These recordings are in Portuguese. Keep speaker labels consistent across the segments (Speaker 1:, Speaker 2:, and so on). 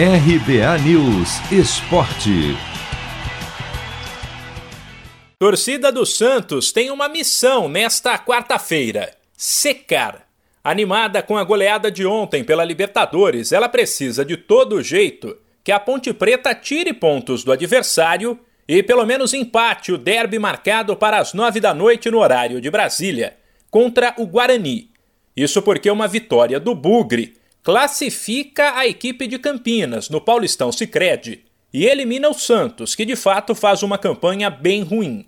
Speaker 1: RBA News Esporte.
Speaker 2: Torcida do Santos tem uma missão nesta quarta-feira: secar. Animada com a goleada de ontem pela Libertadores, ela precisa de todo jeito que a Ponte Preta tire pontos do adversário e pelo menos empate o derby marcado para as nove da noite no horário de Brasília, contra o Guarani. Isso porque uma vitória do Bugre classifica a equipe de Campinas no Paulistão Sicredi e elimina o Santos, que de fato faz uma campanha bem ruim.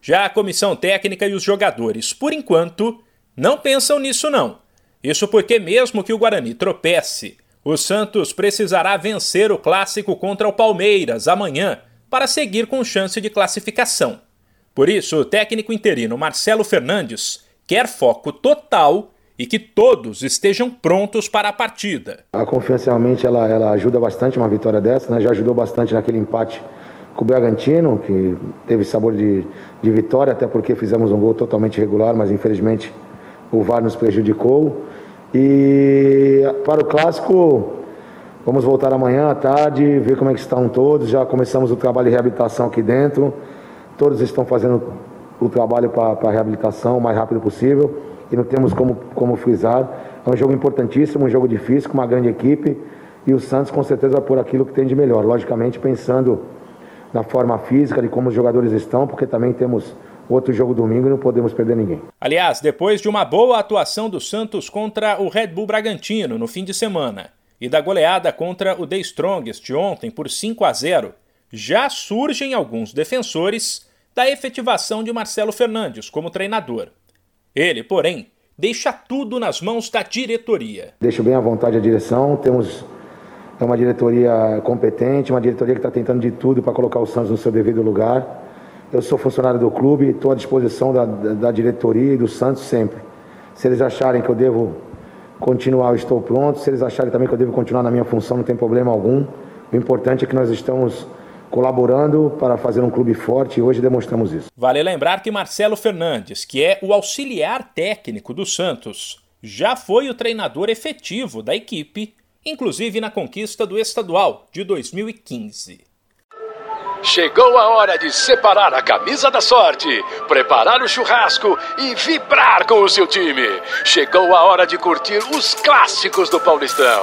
Speaker 2: Já a comissão técnica e os jogadores, por enquanto, não pensam nisso não. Isso porque mesmo que o Guarani tropece, o Santos precisará vencer o clássico contra o Palmeiras amanhã para seguir com chance de classificação. Por isso, o técnico interino Marcelo Fernandes quer foco total e que todos estejam prontos para a partida.
Speaker 3: A confiança realmente ela, ela ajuda bastante uma vitória dessa, né? já ajudou bastante naquele empate com o Bragantino, que teve sabor de, de vitória, até porque fizemos um gol totalmente irregular, mas infelizmente o VAR nos prejudicou. E para o clássico, vamos voltar amanhã à tarde, ver como é que estão todos. Já começamos o trabalho de reabilitação aqui dentro. Todos estão fazendo o trabalho para a reabilitação o mais rápido possível e não temos como, como frisar. É um jogo importantíssimo, um jogo difícil, com uma grande equipe, e o Santos com certeza vai por aquilo que tem de melhor. Logicamente, pensando na forma física, de como os jogadores estão, porque também temos outro jogo domingo e não podemos perder ninguém.
Speaker 2: Aliás, depois de uma boa atuação do Santos contra o Red Bull Bragantino no fim de semana e da goleada contra o The Strongest ontem por 5 a 0, já surgem alguns defensores da efetivação de Marcelo Fernandes como treinador. Ele, porém, deixa tudo nas mãos da diretoria.
Speaker 3: Deixo bem à vontade a direção, temos é uma diretoria competente, uma diretoria que está tentando de tudo para colocar o Santos no seu devido lugar. Eu sou funcionário do clube, estou à disposição da, da, diretoria e do Santos sempre. Se eles acharem que eu devo continuar, eu estou pronto. Se eles acharem também que eu devo continuar na minha função, não tem problema algum. O importante é que nós estamos colaborando para fazer um clube forte e hoje demonstramos isso.
Speaker 2: Vale lembrar que Marcelo Fernandes, que é o auxiliar técnico do Santos, já foi o treinador efetivo da equipe, inclusive na conquista do estadual de 2015.
Speaker 4: Chegou a hora de separar a camisa da sorte, preparar o churrasco e vibrar com o seu time. Chegou a hora de curtir os clássicos do Paulistão.